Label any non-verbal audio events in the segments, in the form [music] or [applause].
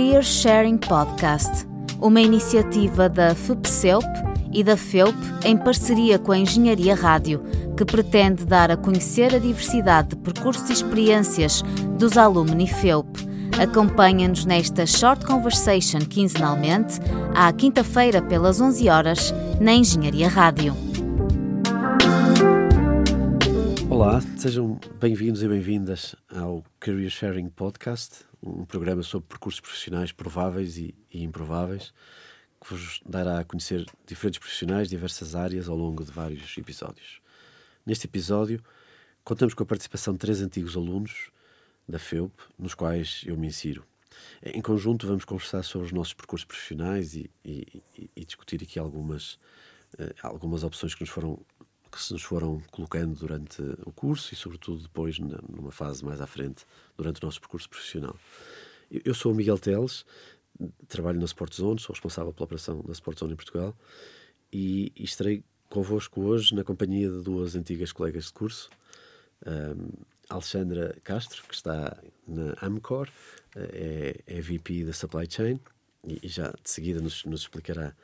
Career Sharing Podcast, uma iniciativa da FUPCELP e da FEUP em parceria com a Engenharia Rádio, que pretende dar a conhecer a diversidade de percursos e experiências dos alumni FEUP. Acompanha-nos nesta Short Conversation quinzenalmente, à quinta-feira pelas 11 horas, na Engenharia Rádio. Olá, sejam bem-vindos e bem-vindas ao Career Sharing Podcast, um programa sobre percursos profissionais prováveis e, e improváveis, que vos dará a conhecer diferentes profissionais de diversas áreas ao longo de vários episódios. Neste episódio, contamos com a participação de três antigos alunos da FEUP, nos quais eu me insiro. Em conjunto, vamos conversar sobre os nossos percursos profissionais e, e, e discutir aqui algumas, uh, algumas opções que nos foram que se nos foram colocando durante o curso e, sobretudo, depois, numa fase mais à frente, durante o nosso percurso profissional. Eu sou o Miguel Teles, trabalho na Sport Zone, sou responsável pela operação da Sport Zone em Portugal e, e estarei convosco hoje na companhia de duas antigas colegas de curso, um, Alexandra Castro, que está na Amcor, é, é VP da Supply Chain e, e já de seguida nos, nos explicará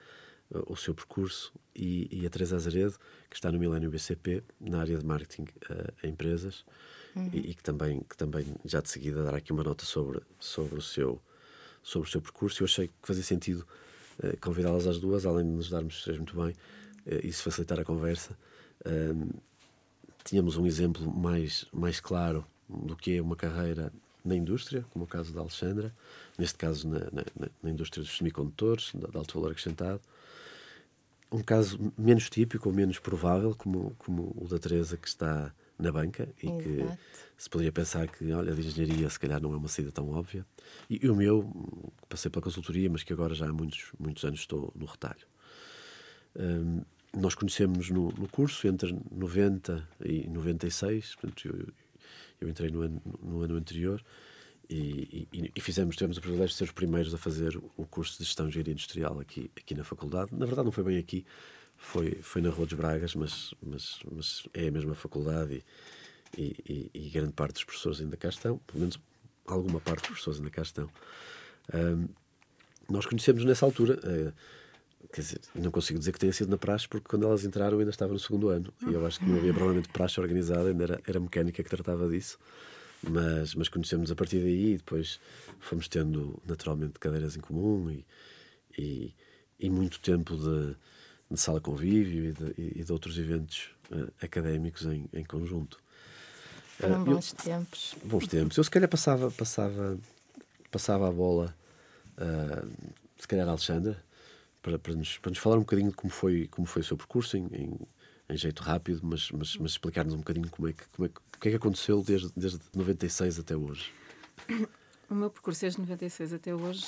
o seu percurso e, e, a Teresa Azaredo, que está no Milênio BCP, na área de marketing uh, a empresas, uhum. e, e, que, também, que também já de seguida dará aqui uma nota sobre, sobre, o, seu, sobre o seu percurso. Eu achei que fazia sentido uh, convidá-las às duas, além de nos darmos três muito bem, uh, e se facilitar a conversa. tínhamos um exemplo mais, mais claro do que é uma carreira na indústria, como o caso da Alexandra, neste caso na, na, na indústria dos semicondutores, de alto valor acrescentado, um caso menos típico ou menos provável, como, como o da Teresa, que está na banca e Exato. que se poderia pensar que, olha, de engenharia se calhar não é uma saída tão óbvia. E, e o meu, passei pela consultoria, mas que agora já há muitos, muitos anos estou no retalho. Um, nós conhecemos no, no, curso entre 90 e 96, portanto, eu, eu entrei no ano, no ano anterior e, e, e, fizemos, tivemos o privilégio de ser os primeiros a fazer o curso de gestão de engenharia industrial aqui, aqui na faculdade. Na verdade, não foi bem aqui, foi, foi na Rua dos Bragas, mas, mas, mas é a mesma faculdade e, e, grande parte dos professores ainda cá estão, pelo menos alguma parte dos professores ainda cá estão. Um, nós conhecemos nessa altura, uh, quer dizer, não consigo dizer que tenha sido na praxe, porque quando elas entraram eu ainda estava no segundo ano e eu acho que não havia provavelmente praxe organizada, ainda era, era mecânica que tratava disso mas, mas conhecemos a partir daí e depois fomos tendo naturalmente cadeiras em comum e, e, e muito tempo de, de, sala convívio e de, e de outros eventos uh, académicos em, em conjunto. Foram uh, bons eu, tempos. Bons tempos. Eu se calhar passava, passava, passava a bola, uh, se calhar a Alexandra, para, para, nos, para nos falar um bocadinho de como foi, como foi o seu percurso em, em em jeito rápido, mas, mas, mas explicar-nos um bocadinho como é que, como é o que é que aconteceu desde, desde 96 até hoje. O meu percurso desde 96 até hoje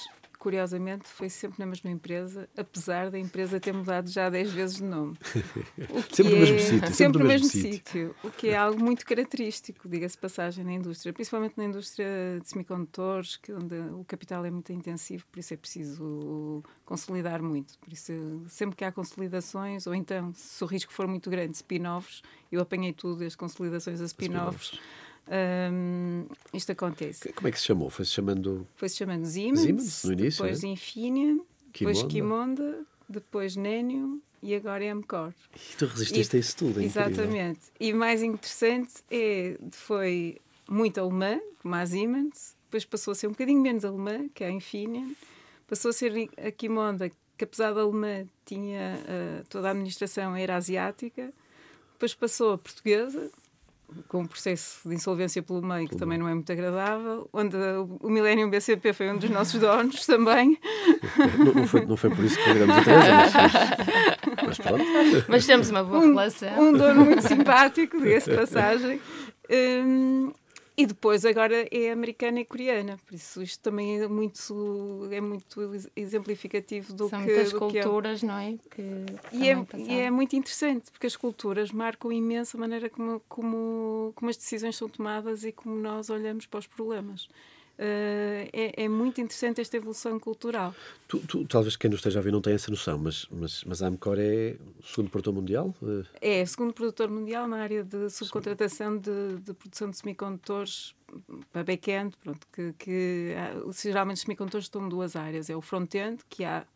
curiosamente, foi sempre na mesma empresa, apesar da empresa ter mudado já 10 vezes de nome. [laughs] sempre no mesmo sítio. Sempre, no mesmo, sítio. O que é algo muito característico, diga-se passagem, na indústria, principalmente na indústria de semicondutores, que onde o capital é muito intensivo, por isso é preciso consolidar muito. Por isso, sempre que há consolidações, ou então, se o risco for muito grande, spin-offs, eu apanhei tudo, as consolidações a spin-offs. Spin um, isto acontece. Como é que se chamou? Foi-se chamando. Foi-se chamando Siemens, Siemens no início, depois é? Depois Kimonda, depois Nenio e agora é Amcor. E tu resististe e, a isso tudo, é Exatamente. E mais interessante é foi muito alemã, como a Siemens, depois passou a ser um bocadinho menos alemã, que é a Infineon, passou a ser a Kimonda, que apesar da alemã tinha uh, toda a administração era asiática, depois passou a portuguesa, com um processo de insolvência pelo meio que também não é muito agradável, onde o Millennium BCP foi um dos nossos donos também. [laughs] Não, não, foi, não foi por isso que convidamos a Teresa, mas, mas pronto. Mas temos uma boa um, relação. Um dono muito simpático, diga-se passagem. Um, e depois agora é americana e coreana, por isso isto também é muito, é muito exemplificativo do São que... muitas do culturas, é... não é? E, é, e é muito interessante, porque as culturas marcam imenso a maneira como, como, como as decisões são tomadas e como nós olhamos para os problemas. Uh, é, é, muito interessante esta evolução cultural. Tu, tu, talvez quem não esteja a ver não tenha essa noção, mas, mas, mas a Amcor é o segundo produtor mundial? É, o segundo produtor mundial na área de subcontratação de, de produção de semicondutores para back-end, pronto, que, que geralmente os semicondutores estão em duas áreas. É o front-end, que há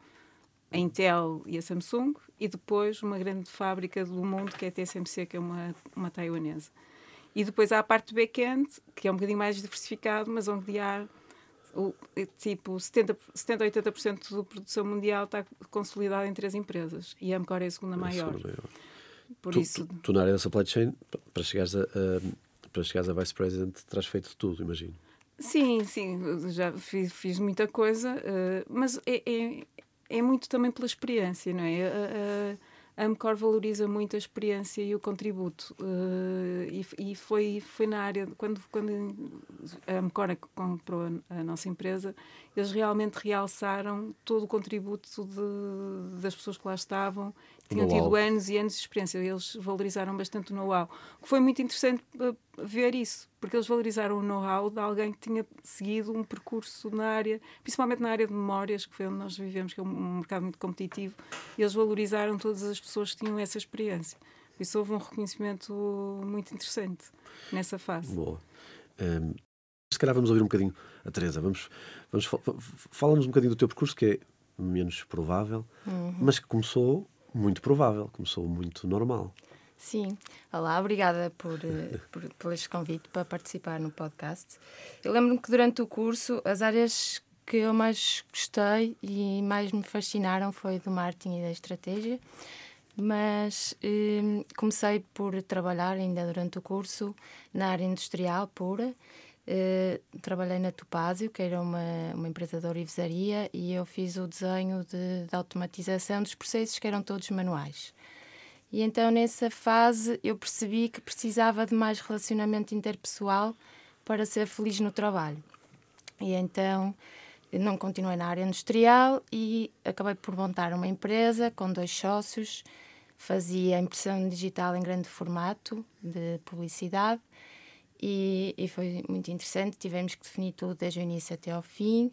a Intel e a Samsung, e depois uma grande fábrica do mundo, que é a TSMC, que é uma, uma taiwanesa. E depois há a parte back-end, que é um bocadinho mais diversificado, mas onde há o, tipo 70, 70 80% da produção mundial está consolidada em três empresas e a Amcor é a segunda maior. Por tu, isso... Tu, tu, na área da supply chain, para chegares a, a, para chegares a Vice President, terás feito tudo, imagino. Sim, sim, já fiz, fiz muita coisa, uh, mas é, é, é, muito também pela experiência, não é? Uh, a Amcor valoriza muito a experiência e o contributo. Uh, e, e foi, foi na área, quando, quando a Amcor comprou a, a, nossa empresa, eles realmente realçaram todo o contributo de, das pessoas que lá estavam tinham tido anos e anos de experiência. Eles valorizaram bastante o know-how. Foi muito interessante eh, ver isso, porque eles valorizaram o know-how de alguém que tinha seguido um percurso na área, principalmente na área de memórias, que foi onde nós vivemos, que é um mercado muito competitivo. E eles valorizaram todas as pessoas que tinham essa experiência. Por isso houve um reconhecimento muito interessante nessa fase. Boa. Um, se calhar vamos ouvir um bocadinho a Teresa. Vamos, vamos fala-nos um bocadinho do teu percurso, que é menos provável, uhum. mas que começou muito provável, começou muito normal. Sim. Olá, obrigada por, eh, [laughs] por, por este convite para participar no podcast. Eu lembro-me que durante o curso as áreas que eu mais gostei e mais me fascinaram foi do marketing e da estratégia, mas eh, comecei por trabalhar ainda durante o curso na área industrial pura Uh, trabalhei na Topázio, que era uma, uma empresa de orivesaria, e eu fiz o desenho de, de, automatização dos processos que eram todos manuais. E então, nessa fase, eu percebi que precisava de mais relacionamento interpessoal para ser feliz no trabalho. E então, não continuei na área industrial e acabei por montar uma empresa com dois sócios. Fazia impressão digital em grande formato de publicidade e, e, foi muito interessante. Tivemos que definir tudo desde o início até ao fim.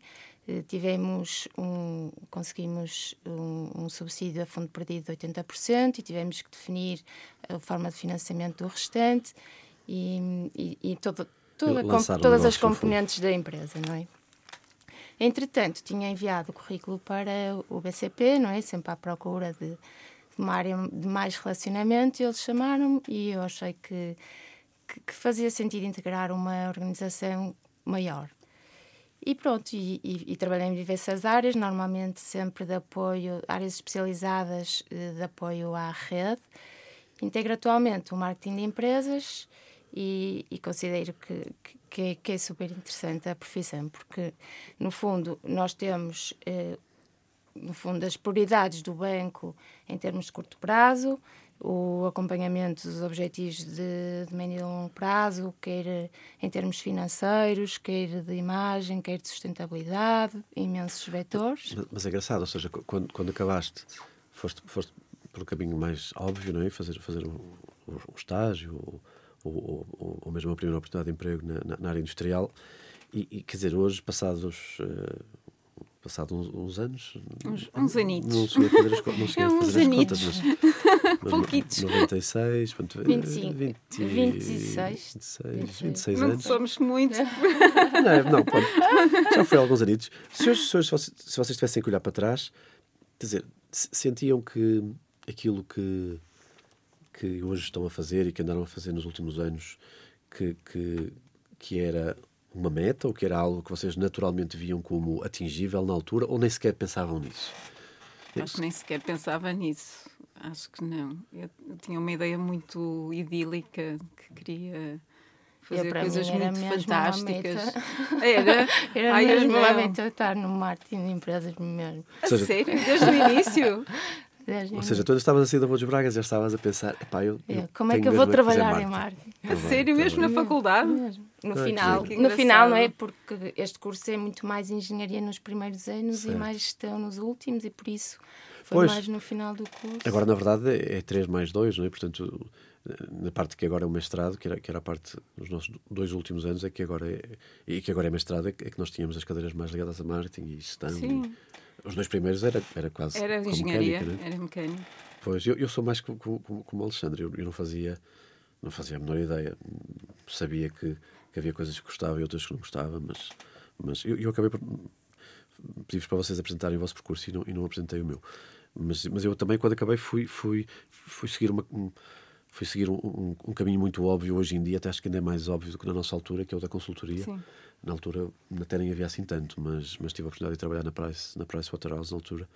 Eh, tivemos um, conseguimos um, um, subsídio a fundo perdido de 80% e tivemos que definir a forma de financiamento do restante e, e, e todo, toda, com, todas as componentes da empresa, não é? Entretanto, tinha enviado o currículo para o BCP, não é? Sempre à procura de, de uma área de mais relacionamento, e eles chamaram-me e eu achei que que, que fazia sentido integrar uma organização maior. E pronto, e, e, e, trabalhei em diversas áreas, normalmente sempre de apoio, áreas especializadas eh, de apoio à rede. Integro atualmente o marketing de empresas e, e considero que, que, é, que, é, super interessante a profissão, porque no fundo nós temos eh, no fundo as prioridades do banco em termos de curto prazo, o acompanhamento dos objetivos de, de médio e longo prazo, quer em termos financeiros, quer de imagem, quer de sustentabilidade, imensos vetores. Mas, é engraçado, ou seja, quando, quando acabaste, foste, foste pelo caminho mais óbvio, não é? Fazer, fazer um, um estágio ou, ou, ou, ou, mesmo uma primeira oportunidade de emprego na, na área industrial. E, e, quer dizer, hoje, passados uh, passado uns, uns anos. Uns, uns anitos. Não cheguei a fazer as, não [laughs] cheguei é a fazer as contas, mas. [laughs] mas Pouquitos. 96, portanto, 25, 20, 26, 26, 26 anos. Não somos muito. [laughs] não, não pode. Já foi alguns anitos. Se, hoje, se, hoje, se vocês tivessem que olhar para trás, quer dizer, sentiam que aquilo que, que hoje estão a fazer e que andaram a fazer nos últimos anos, que, que, que era uma meta ou que era algo que vocês naturalmente viam como atingível na altura ou nem sequer pensavam nisso? Acho que nem sequer pensava nisso. Acho que não. Eu, eu tinha uma ideia muito idílica que queria fazer coisas muito fantásticas. [laughs] Era? Era Ai, mesmo a meta estar no marketing de empresas mesmo. A seja, sério? Desde o início? [laughs] Ou seja, tu estavas a sair da Rua dos Bragas já estavas a pensar, epá, eu, eu como é que eu vou trabalhar em marketing? A sério, mesmo na faculdade? No ah, final, no final, não é? Porque este curso é muito mais engenharia nos primeiros anos certo. e mais gestão nos últimos, e por isso foi pois, mais no final do curso. Agora, na verdade, é 3 mais 2, não é? Portanto, na parte que agora é o mestrado, que era, que era a parte dos nossos dois últimos anos, é que agora é, e que agora é mestrado, é que, é que nós tínhamos as cadeiras mais ligadas a marketing e gestão. Sim. E, os dois primeiros era, era quase. Era engenharia, mecânica, né? era mecânico. Pois, eu, eu sou mais como, como, como Alexandre, eu, eu, não fazia. não fazia a menor ideia. Sabia que, que havia coisas que gostava e outras que não gostava, mas, mas eu, eu acabei por pedir-vos para vocês apresentarem o vosso percurso e não, e não apresentei o meu. Mas, mas eu também, quando acabei, fui, fui, fui seguir uma. Um, fui seguir um, um, um, caminho muito óbvio hoje em dia, até acho que ainda é mais óbvio do que na nossa altura, que é o da consultoria. Sim. Na altura até nem havia assim tanto, mas, mas tive a oportunidade de trabalhar na Price, na Price Waterhouse na altura.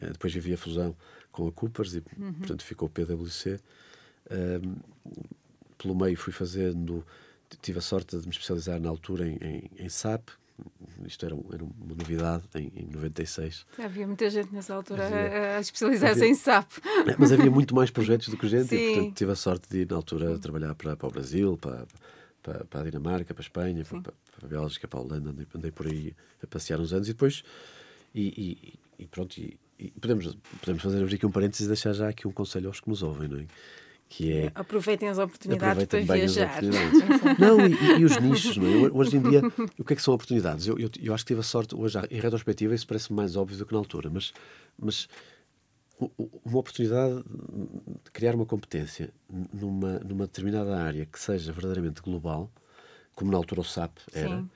Uh, depois vivi a fusão com a Coopers e, uhum. portanto, ficou o PwC. Um, pelo meio fui fazendo, tive a sorte de me especializar na altura em, em, em SAP, isto era, era uma novidade em, em 96. Havia muita gente nessa altura havia, a especializar-se em SAP. É, mas havia muito mais projetos do que gente, Sim. e portanto tive a sorte de ir na altura trabalhar para, para o Brasil, para, para, para a Dinamarca, para a Espanha, para, para, a Bélgica, para a Holanda, andei, andei, por aí a passear uns anos e depois. E, e, e pronto, e, podemos, podemos fazer aqui um parênteses e deixar já aqui um conselho aos que nos ouvem, não é? Que é aproveitem as oportunidades para viajar. [laughs] não, e, e, os nichos, não é? Hoje em dia, o que é que são oportunidades? Eu, eu, eu acho que tive a sorte, hoje, em retrospectiva, isso parece mais óbvio do que na altura, mas, mas uma oportunidade de criar uma competência numa, numa determinada área que seja verdadeiramente global, como na altura o SAP era, Sim.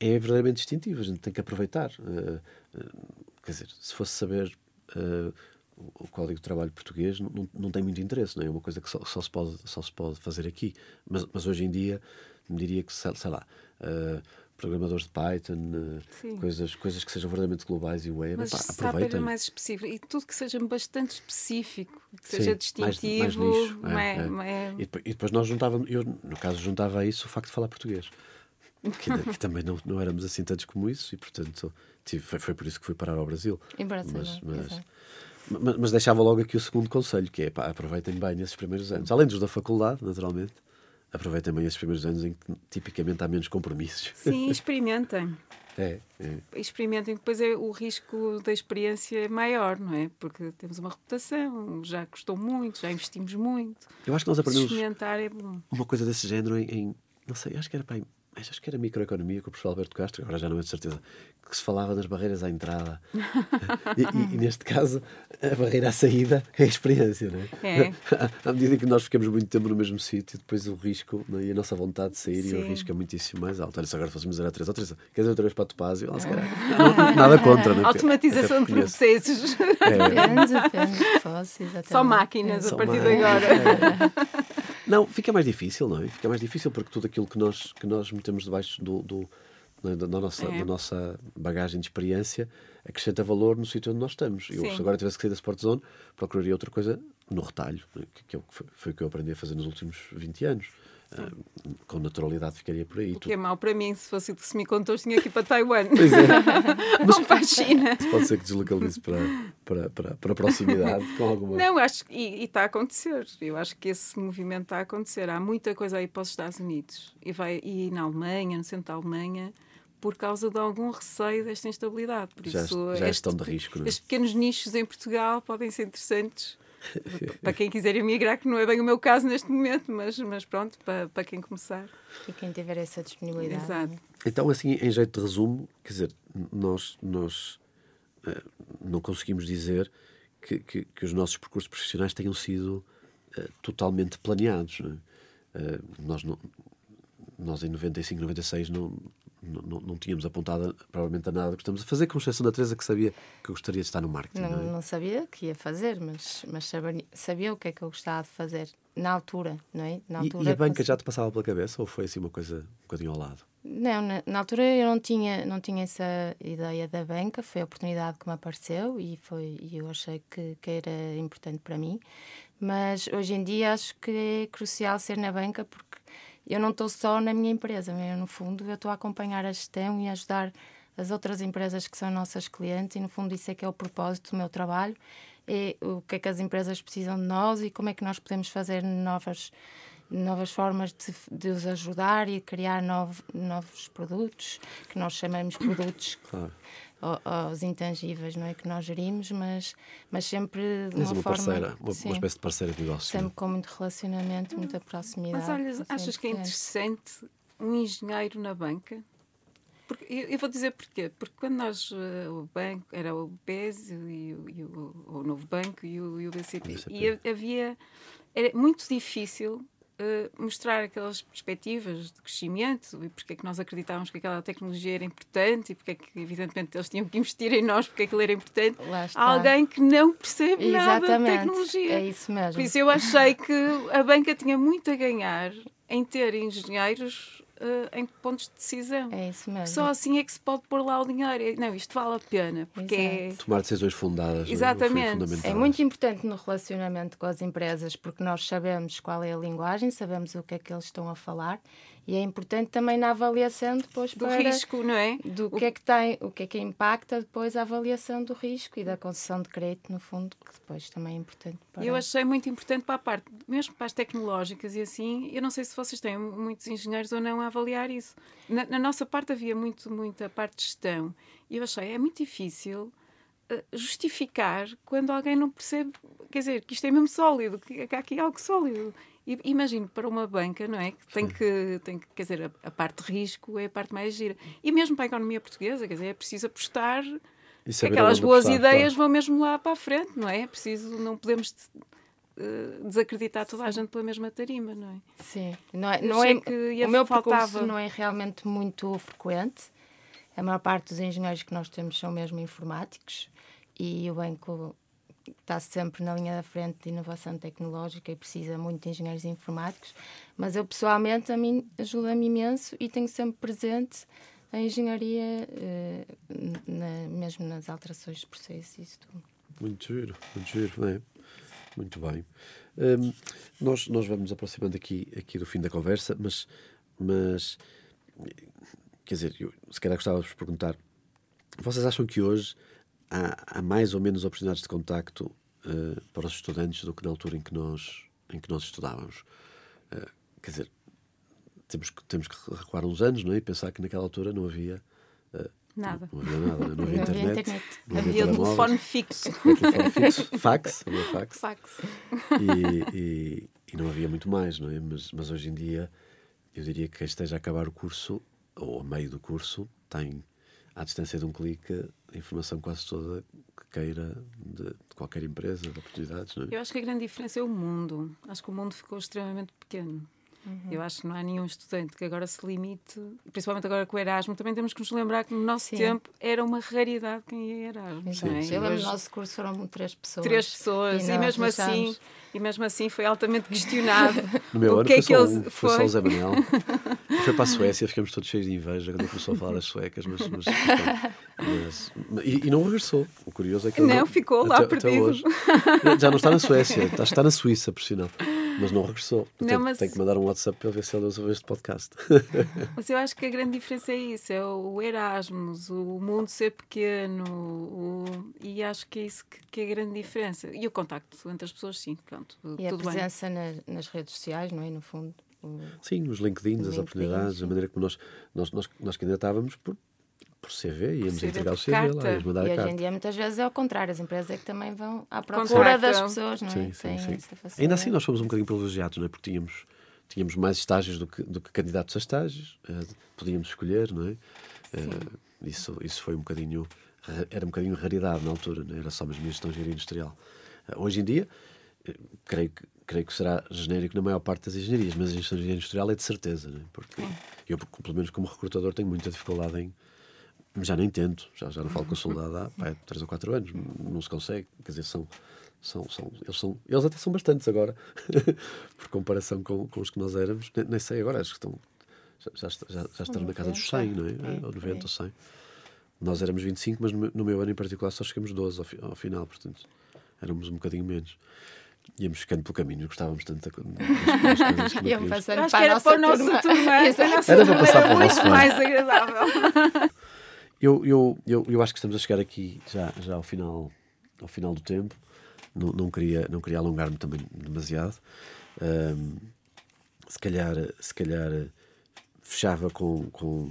é verdadeiramente distintivo. A gente tem que aproveitar. Uh, uh, quer dizer, se fosse saber. Uh, o Código de Trabalho português não, não, tem muito interesse, não é? é uma coisa que só, só, se, pode, só se pode fazer aqui. Mas, mas hoje em dia, me diria que, sei, sei lá, uh, programadores de Python, uh, coisas, coisas que sejam verdadeiramente globais e web, mas pá, aproveitem. mais específico e tudo que seja bastante específico, que Sim, seja distintivo. Mais, mais nicho, é, é. E, depois, e, depois, nós juntávamos, eu no caso juntava a isso o facto de falar português. Que, que também não, não éramos assim tantos como isso e portanto tive, foi, foi por isso que fui parar ao Brasil. Embora mas, mas, mas, mas, deixava logo aqui o segundo conselho, que é pá, aproveitem bem esses primeiros anos. Além dos da faculdade, naturalmente, aproveitem bem esses primeiros anos em que tipicamente há menos compromissos. Sim, [laughs] experimentem. É, é. Experimentem, depois é, o risco da experiência é maior, não é? Porque temos uma reputação, já custou muito, já investimos muito. Eu acho que nós aprendemos experimentar é bom. uma coisa desse género em, em não sei, acho que era acho que era microeconomia com o professor Alberto Castro, agora já não é de certeza, que se falava das barreiras à entrada. [laughs] e, e, e, neste caso, a barreira à saída é a experiência, não é? é. [laughs] À, medida que nós ficamos muito tempo no mesmo sítio, depois o risco é? e a nossa vontade de sair Sim. e o risco é muitíssimo mais alto. Olha, se agora fôssemos dizer a Teresa, oh, Teresa, quer dizer outra vez para a Topázio? Oh, calhar, [laughs] nada contra, não é? Automatização de processos. É. Depende, depende. Só máquinas é. a partir de agora. É. Não, fica mais difícil, não é? Fica mais difícil porque tudo aquilo que nós, que nós metemos debaixo do, do é? da, nossa, é. da nossa bagagem de experiência acrescenta valor no sítio onde nós estamos. Eu, se agora tivesse que sair da Sport Zone, procuraria outra coisa no retalho, que, que, é foi, foi o que eu aprendi a fazer nos últimos 20 anos. Uh, com naturalidade ficaria por aí. O que é mau para mim, se fosse de semicondutores, tinha aqui para Taiwan. Pois é. [laughs] Mas para a China. Pode ser que deslocalize para, para, para, para a proximidade com alguma. Não, acho e, e está a acontecer. Eu acho que esse movimento está a acontecer. Há muita coisa aí para os Estados Unidos e, vai, e na Alemanha, no centro da Alemanha por causa de algum receio desta instabilidade. Por já, isso, já este, de risco. Não é? Estes pequenos nichos em Portugal podem ser interessantes [laughs] para quem quiser emigrar, que não é bem o meu caso neste momento, mas, mas pronto, para, para quem começar. E quem tiver essa disponibilidade. Exato. Então, assim, em jeito de resumo, quer dizer, nós, nós uh, não conseguimos dizer que, que, que, os nossos percursos profissionais tenham sido uh, totalmente planeados. Não é? uh, nós, não, nós, em 95, 96, não, não, não, tínhamos apontado provavelmente a nada do que estamos a fazer, com exceção da Teresa que sabia que eu gostaria de estar no marketing. Não, não, é? não sabia que ia fazer, mas, mas sabia, sabia, o que é que eu gostava de fazer na altura, não é? Na altura, e, e a banca já te passava pela cabeça ou foi assim uma coisa um bocadinho ao lado? Não, na, na, altura eu não tinha, não tinha essa ideia da banca, foi a oportunidade que me apareceu e, foi, e eu achei que, que era importante para mim. Mas hoje em dia acho que é crucial ser na banca porque eu não estou só na minha empresa, eu, no fundo eu estou a acompanhar a gestão e ajudar as outras empresas que são nossas clientes e no fundo isso é que é o propósito do meu trabalho é o que é que as empresas precisam de nós e como é que nós podemos fazer novas novas formas de, de os ajudar e criar novo, novos produtos que nós chamamos produtos claro aos intangíveis não é que nós gerimos, mas, mas sempre de uma, uma forma... Parceira, uma, sim, uma espécie de parceira de negócio. Sempre com muito relacionamento, muita proximidade. Mas olha, achas que é interessante um engenheiro na banca? Porque, eu, eu, vou dizer porquê. Porque quando nós, uh, o banco, era o BES e, o, e o, o Novo Banco e o, e o BCP, BCP, e havia... Era muito difícil uh, mostrar aquelas perspectivas de crescimento e porque é que nós acreditávamos que aquela tecnologia era importante e porque é que, evidentemente, eles tinham que investir em nós porque aquilo era importante. Há alguém que não percebe Exatamente. nada de tecnologia. É isso mesmo. Por isso eu achei que a banca tinha muito a ganhar em ter engenheiros uh, em pontos de decisão. É isso mesmo. Só assim é que se pode pôr lá o dinheiro. Não, isto vale a pena. Porque é... Tomar decisões fundadas. É? Exatamente. É, é muito importante no relacionamento com as empresas, porque nós sabemos qual é a linguagem, sabemos o que é que eles estão a falar e é importante também na avaliação depois do risco, não é? Do o... que é que tem, o que é que impacta depois a avaliação do risco e da concessão de crédito, no fundo, que depois também é importante para. Eu achei muito importante para a parte, mesmo para as tecnológicas e assim, eu não sei se vocês têm muitos engenheiros ou não a avaliar isso. Na, na nossa parte havia muito, muita parte de gestão e eu achei é muito difícil eh, justificar quando alguém não percebe, quer dizer, que isto é mesmo sólido, que há aqui algo sólido. Imagino para uma banca, não é? Que tem que, tem que quer dizer, a, a, parte de risco é a parte mais gira. E mesmo para a economia portuguesa, quer dizer, é preciso apostar que aquelas boas apostar, ideias claro. vão mesmo lá para a frente, não é? É preciso, não podemos uh, desacreditar toda a gente pela mesma tarima, não é? Sim, não é, não é que o meu faltava... percurso não é realmente muito frequente. A maior parte dos engenheiros que nós temos são mesmo informáticos e o banco está sempre na linha da frente de inovação tecnológica e precisa muito de engenheiros informáticos, mas eu pessoalmente a mim ajuda-me imenso e tenho sempre presente a engenharia, eh, na, mesmo nas alterações de processos e isso tudo. Muito giro, muito giro, é? Muito bem. Um, nós, nós vamos aproximando aqui, aqui do fim da conversa, mas, mas quer dizer, eu, se calhar gostava de vos perguntar, vocês acham que hoje há, há mais ou menos oportunidades de contacto uh, para os estudantes do que na altura em que nós, em que nós estudávamos. Uh, quer dizer, temos que, temos que recuar uns anos não é? e pensar que naquela altura não havia. Uh, Nada. Não, havia nada, não havia internet. Não havia, internet. Não havia, havia telefone fixo. telefone fixo. [laughs] Fax, havia fax. fax. E, e, e, não havia muito mais, não é? Mas, mas hoje em dia, eu diria que quem esteja a acabar o curso, ou a meio do curso, tem à distância de um clique, a informação quase toda que queira de, de, qualquer empresa, de oportunidades. Não é? Eu acho que a grande diferença é o mundo. Acho que o mundo ficou extremamente pequeno. Uhum. Eu acho que não há nenhum estudante que agora se limite, principalmente agora com o Erasmo, também temos que nos lembrar que no nosso Sim. tempo era uma raridade quem ia Erasmo. Sim. É? Eu lembro no nosso curso foram três pessoas. Três pessoas, e, e mesmo assim e mesmo assim foi altamente questionado. [laughs] No meu ano que foi, é que só, ele... foi só o Zé Manel. [laughs] foi para a Suécia, ficamos todos cheios de inveja quando começou a falar das suecas, mas, mas, mas e, e, não regressou. O curioso é que não, não ficou lá até, perdido. Até hoje. Já não está na Suécia, está, está na Suíça, por sinal. Mas não regressou. Não, mas... Tenho que mandar um WhatsApp para ver se ele ouve este podcast. Mas eu acho que a grande diferença é isso: é o Erasmus, o mundo ser pequeno, o... e acho que é isso que, que, é a grande diferença. E o contacto entre as pessoas, sim, pronto. E a presença nas, nas redes sociais, não é? No fundo. Sim, os LinkedIn, as oportunidades, sim. a maneira como nós, nós, nós, nós candidatávamos por por CV, íamos CV entregar o CV carta. lá, íamos mandar e a hoje em dia muitas vezes é o contrário, as empresas é que também vão à procura das pessoas, não é? Sim, sim, sim. Ainda assim nós fomos um bocadinho privilegiados, não é? Porque tínhamos, tínhamos mais estágios do que, do que candidatos a estágios, uh, podíamos escolher, não é? Uh, isso, isso foi um bocadinho, era um bocadinho raridade na altura, não é? era só mesmo gestão de industrial. Uh, hoje em dia, creio que creio que será genérico na maior parte das engenharias, mas a engenharia industrial é de certeza, é? porque eu, pelo menos como recrutador, tenho muita dificuldade em, já nem tento, já, já não falo com o soldado há pá, 3 ou 4 anos, não se consegue. Quer dizer, são, são, são, eles, são, eles até são bastantes agora, [laughs] por comparação com, com os que nós éramos. Nem, nem sei agora, acho que estão, já, já, já, já estão na casa dos 100, não é? é ou 90 ou 100. Nós éramos 25, mas no, no meu ano em particular só chegamos 12 ao, ao final, portanto éramos um bocadinho menos íamos ficando pelo caminho, gostávamos tanto das, das coisas que [laughs] Iam passando Acho para, era para o nosso turma. turma. Era para passar para o nosso mais agradável. [laughs] Eu, eu, eu, eu acho que estamos a chegar aqui já, já ao, final, ao final do tempo. Não, não queria, não queria alongar-me também demasiado. Um, se calhar, se calhar fechava com, com,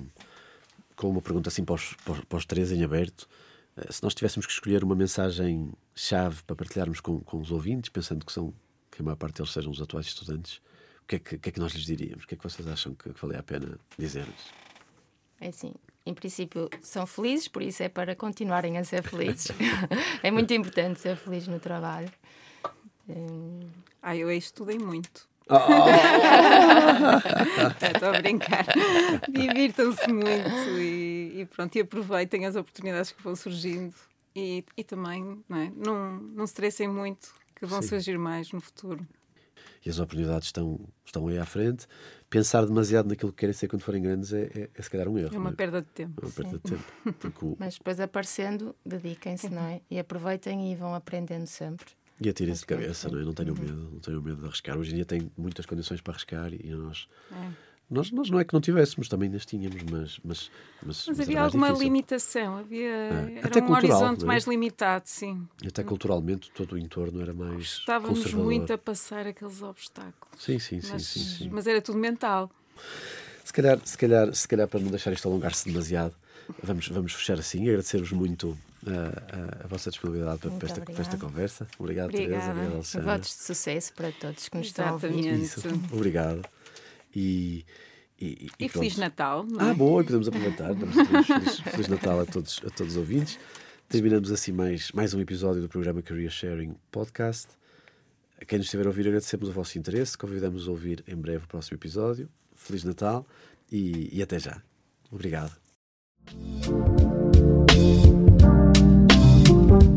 com uma pergunta assim para os, para os três em aberto. Uh, se nós tivéssemos que escolher uma mensagem-chave para partilharmos com, com os ouvintes, pensando que, são, que a maior parte deles sejam os atuais estudantes, o que é que, que, é que nós lhes diríamos? O que é que vocês acham que, que valia a pena dizer-lhes? É assim, em princípio, são felizes, por isso é para continuarem a ser felizes. [laughs] é muito importante ser feliz no trabalho. Hum... Ah, eu estudei muito. Oh! Estou a brincar. Divirtam-se muito e, e, pronto, e aproveitem as oportunidades que vão surgindo e, e também não, é? não, não se estressem muito, que vão Sim. surgir mais no futuro. E as oportunidades estão, estão aí à frente. Pensar demasiado naquilo que querem ser quando forem grandes é, é, é se calhar um erro. É uma é? perda de tempo. É uma perda Sim. de tempo. O... Mas depois aparecendo, dediquem-se, não é? E aproveitem e vão aprendendo sempre. E atirem-se de cabeça, não é? Não tenham uhum. medo, não tenham medo de arriscar. Hoje em dia tem muitas condições para arriscar e nós. É nós, nós não é que não tivéssemos, também nas tínhamos, mas. Mas, mas, mas havia alguma difícil. limitação, havia é. era Até um cultural, horizonte é? mais limitado, sim. Até culturalmente todo o entorno era mais. Estávamos muito a passar aqueles obstáculos. Sim, sim, sim, mas, sim, sim. Mas era tudo mental. Se calhar, se calhar, se calhar para não deixar isto alongar-se demasiado, vamos, vamos fechar assim. Agradecer-vos muito a, a, a, vossa disponibilidade para, para, esta, para, esta, conversa. Obrigado, Obrigada. Teresa. Obrigado, Alexandra. Votos de sucesso para todos que nos estão a ouvir. Isso. Obrigado. E e, e, e Feliz Natal. É? Ah, boa, podemos aproveitar. Feliz, Feliz, Natal a todos, a todos os ouvintes. Terminamos assim mais, mais um episódio do programa Career Sharing Podcast. A quem nos estiver a ouvir, agradecemos o vosso interesse. Convidamos a ouvir em breve o próximo episódio. Feliz Natal e, e até já. Obrigado.